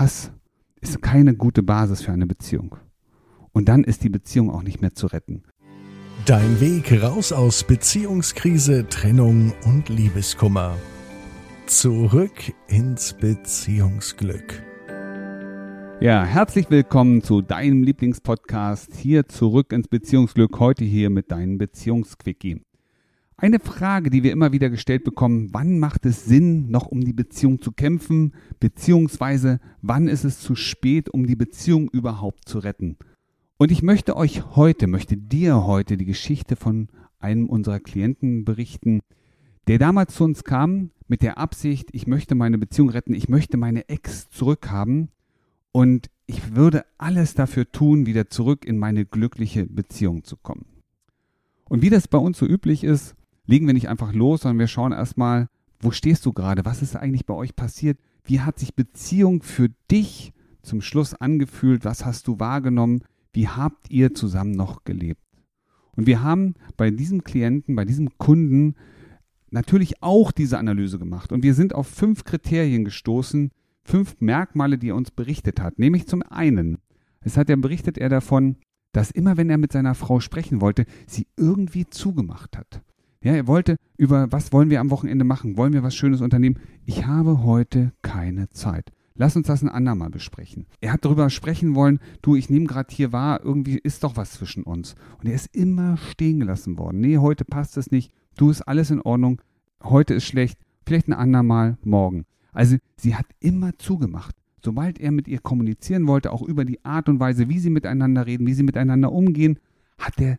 Hass ist keine gute Basis für eine Beziehung. Und dann ist die Beziehung auch nicht mehr zu retten. Dein Weg raus aus Beziehungskrise, Trennung und Liebeskummer. Zurück ins Beziehungsglück. Ja, herzlich willkommen zu deinem Lieblingspodcast. Hier zurück ins Beziehungsglück. Heute hier mit deinem Beziehungsquickie. Eine Frage, die wir immer wieder gestellt bekommen, wann macht es Sinn, noch um die Beziehung zu kämpfen, beziehungsweise wann ist es zu spät, um die Beziehung überhaupt zu retten? Und ich möchte euch heute, möchte dir heute die Geschichte von einem unserer Klienten berichten, der damals zu uns kam mit der Absicht, ich möchte meine Beziehung retten, ich möchte meine Ex zurückhaben und ich würde alles dafür tun, wieder zurück in meine glückliche Beziehung zu kommen. Und wie das bei uns so üblich ist, legen wir nicht einfach los, sondern wir schauen erstmal, wo stehst du gerade? Was ist eigentlich bei euch passiert? Wie hat sich Beziehung für dich zum Schluss angefühlt? Was hast du wahrgenommen? Wie habt ihr zusammen noch gelebt? Und wir haben bei diesem Klienten, bei diesem Kunden natürlich auch diese Analyse gemacht. Und wir sind auf fünf Kriterien gestoßen, fünf Merkmale, die er uns berichtet hat. Nämlich zum einen, es hat er berichtet er davon, dass immer wenn er mit seiner Frau sprechen wollte, sie irgendwie zugemacht hat. Ja, er wollte über, was wollen wir am Wochenende machen? Wollen wir was Schönes unternehmen? Ich habe heute keine Zeit. Lass uns das ein andermal besprechen. Er hat darüber sprechen wollen, du, ich nehme gerade hier wahr, irgendwie ist doch was zwischen uns. Und er ist immer stehen gelassen worden. Nee, heute passt es nicht. Du, ist alles in Ordnung. Heute ist schlecht. Vielleicht ein andermal morgen. Also, sie hat immer zugemacht. Sobald er mit ihr kommunizieren wollte, auch über die Art und Weise, wie sie miteinander reden, wie sie miteinander umgehen, hat er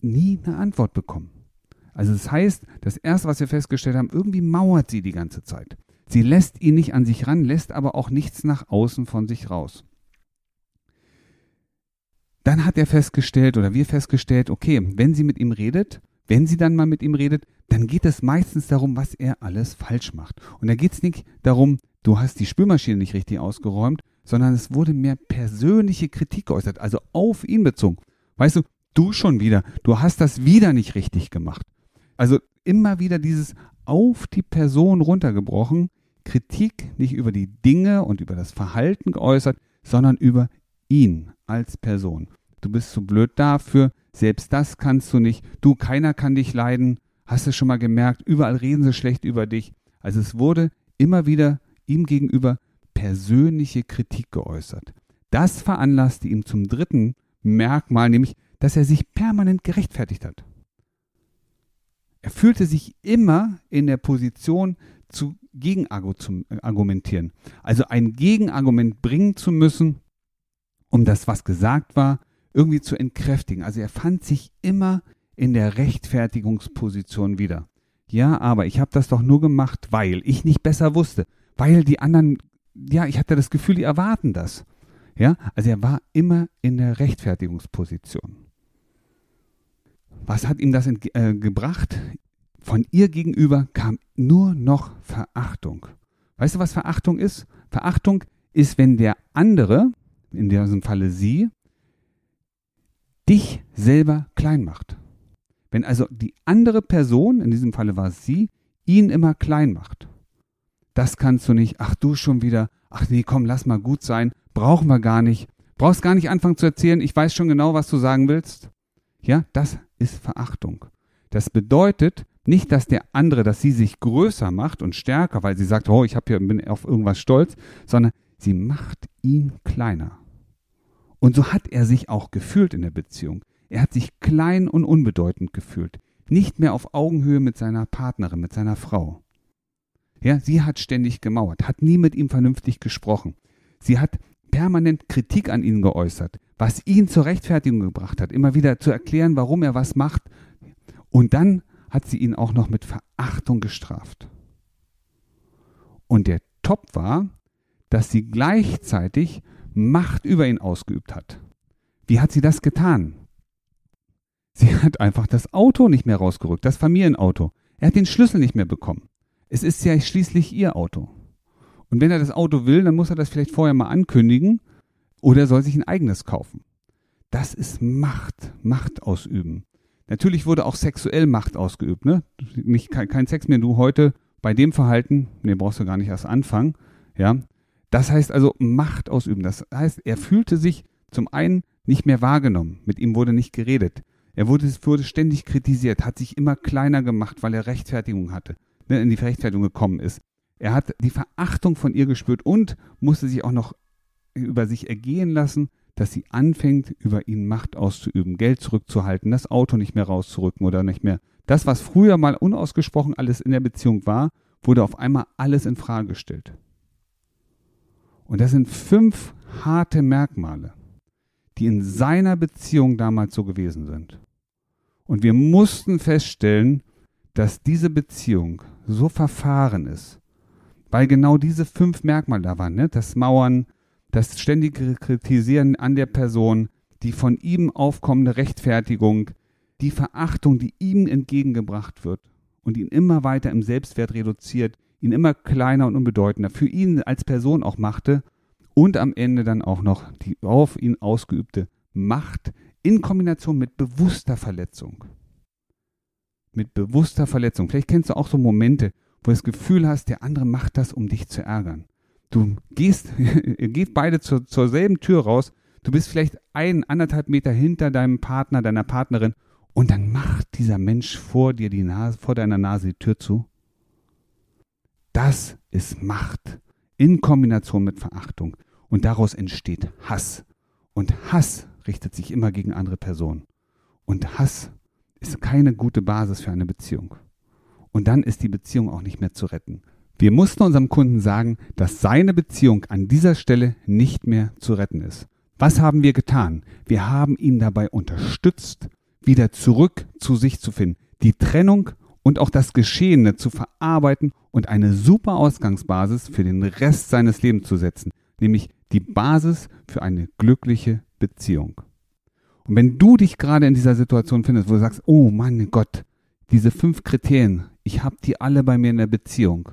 nie eine Antwort bekommen. Also das heißt, das Erste, was wir festgestellt haben, irgendwie mauert sie die ganze Zeit. Sie lässt ihn nicht an sich ran, lässt aber auch nichts nach außen von sich raus. Dann hat er festgestellt oder wir festgestellt, okay, wenn sie mit ihm redet, wenn sie dann mal mit ihm redet, dann geht es meistens darum, was er alles falsch macht. Und da geht es nicht darum, du hast die Spülmaschine nicht richtig ausgeräumt, sondern es wurde mehr persönliche Kritik geäußert, also auf ihn bezogen. Weißt du, du schon wieder, du hast das wieder nicht richtig gemacht. Also immer wieder dieses auf die Person runtergebrochen, Kritik nicht über die Dinge und über das Verhalten geäußert, sondern über ihn als Person. Du bist zu blöd dafür, selbst das kannst du nicht, du, keiner kann dich leiden, hast du schon mal gemerkt, überall reden sie schlecht über dich. Also es wurde immer wieder ihm gegenüber persönliche Kritik geäußert. Das veranlasste ihm zum dritten Merkmal, nämlich, dass er sich permanent gerechtfertigt hat. Er fühlte sich immer in der Position, zu Gegenargumentieren. Also ein Gegenargument bringen zu müssen, um das, was gesagt war, irgendwie zu entkräftigen. Also er fand sich immer in der Rechtfertigungsposition wieder. Ja, aber ich habe das doch nur gemacht, weil ich nicht besser wusste, weil die anderen, ja, ich hatte das Gefühl, die erwarten das. Ja, also er war immer in der Rechtfertigungsposition. Was hat ihm das äh, gebracht? Von ihr gegenüber kam nur noch Verachtung. Weißt du, was Verachtung ist? Verachtung ist, wenn der andere, in diesem Falle sie, dich selber klein macht. Wenn also die andere Person, in diesem Falle war es sie, ihn immer klein macht. Das kannst du nicht. Ach du schon wieder. Ach nee, komm, lass mal gut sein. Brauchen wir gar nicht. Brauchst gar nicht anfangen zu erzählen. Ich weiß schon genau, was du sagen willst. Ja, das ist Verachtung. Das bedeutet nicht, dass der andere, dass sie sich größer macht und stärker, weil sie sagt, oh, ich hab hier, bin auf irgendwas stolz, sondern sie macht ihn kleiner. Und so hat er sich auch gefühlt in der Beziehung. Er hat sich klein und unbedeutend gefühlt. Nicht mehr auf Augenhöhe mit seiner Partnerin, mit seiner Frau. Ja, sie hat ständig gemauert, hat nie mit ihm vernünftig gesprochen. Sie hat permanent Kritik an ihn geäußert, was ihn zur Rechtfertigung gebracht hat, immer wieder zu erklären, warum er was macht. Und dann hat sie ihn auch noch mit Verachtung gestraft. Und der Top war, dass sie gleichzeitig Macht über ihn ausgeübt hat. Wie hat sie das getan? Sie hat einfach das Auto nicht mehr rausgerückt, das Familienauto. Er hat den Schlüssel nicht mehr bekommen. Es ist ja schließlich ihr Auto. Und wenn er das Auto will, dann muss er das vielleicht vorher mal ankündigen oder soll sich ein eigenes kaufen. Das ist Macht, Macht ausüben. Natürlich wurde auch sexuell Macht ausgeübt, ne? Nicht kein, kein Sex mehr, du heute bei dem Verhalten, ne, brauchst du gar nicht erst anfangen, ja? Das heißt also Macht ausüben. Das heißt, er fühlte sich zum einen nicht mehr wahrgenommen. Mit ihm wurde nicht geredet. Er wurde, wurde ständig kritisiert, hat sich immer kleiner gemacht, weil er Rechtfertigung hatte, ne, in die Rechtfertigung gekommen ist. Er hat die Verachtung von ihr gespürt und musste sich auch noch über sich ergehen lassen, dass sie anfängt, über ihn Macht auszuüben, Geld zurückzuhalten, das Auto nicht mehr rauszurücken oder nicht mehr. Das, was früher mal unausgesprochen alles in der Beziehung war, wurde auf einmal alles in Frage gestellt. Und das sind fünf harte Merkmale, die in seiner Beziehung damals so gewesen sind. Und wir mussten feststellen, dass diese Beziehung so verfahren ist, weil genau diese fünf Merkmale da waren, ne? das Mauern, das ständige Kritisieren an der Person, die von ihm aufkommende Rechtfertigung, die Verachtung, die ihm entgegengebracht wird und ihn immer weiter im Selbstwert reduziert, ihn immer kleiner und unbedeutender für ihn als Person auch machte und am Ende dann auch noch die auf ihn ausgeübte Macht in Kombination mit bewusster Verletzung. Mit bewusster Verletzung. Vielleicht kennst du auch so Momente, wo du das Gefühl hast, der andere macht das, um dich zu ärgern. Du gehst, ihr geht beide zur, zur selben Tür raus, du bist vielleicht ein, anderthalb Meter hinter deinem Partner, deiner Partnerin und dann macht dieser Mensch vor dir die Nase, vor deiner Nase die Tür zu. Das ist Macht in Kombination mit Verachtung. Und daraus entsteht Hass. Und Hass richtet sich immer gegen andere Personen. Und Hass ist keine gute Basis für eine Beziehung. Und dann ist die Beziehung auch nicht mehr zu retten. Wir mussten unserem Kunden sagen, dass seine Beziehung an dieser Stelle nicht mehr zu retten ist. Was haben wir getan? Wir haben ihn dabei unterstützt, wieder zurück zu sich zu finden, die Trennung und auch das Geschehene zu verarbeiten und eine super Ausgangsbasis für den Rest seines Lebens zu setzen, nämlich die Basis für eine glückliche Beziehung. Und wenn du dich gerade in dieser Situation findest, wo du sagst, oh mein Gott, diese fünf Kriterien, ich habe die alle bei mir in der Beziehung.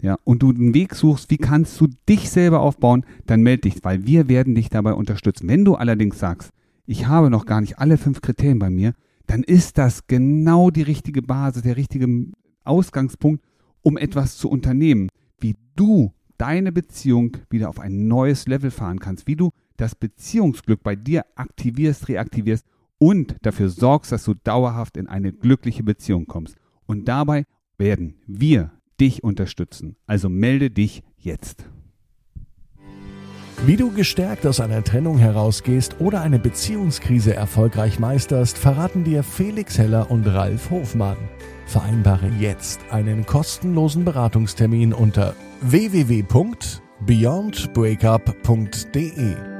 Ja, und du einen Weg suchst, wie kannst du dich selber aufbauen, dann melde dich, weil wir werden dich dabei unterstützen. Wenn du allerdings sagst, ich habe noch gar nicht alle fünf Kriterien bei mir, dann ist das genau die richtige Basis, der richtige Ausgangspunkt, um etwas zu unternehmen, wie du deine Beziehung wieder auf ein neues Level fahren kannst, wie du das Beziehungsglück bei dir aktivierst, reaktivierst und dafür sorgst, dass du dauerhaft in eine glückliche Beziehung kommst. Und dabei werden wir dich unterstützen. Also melde dich jetzt. Wie du gestärkt aus einer Trennung herausgehst oder eine Beziehungskrise erfolgreich meisterst, verraten dir Felix Heller und Ralf Hofmann. Vereinbare jetzt einen kostenlosen Beratungstermin unter www.beyondbreakup.de.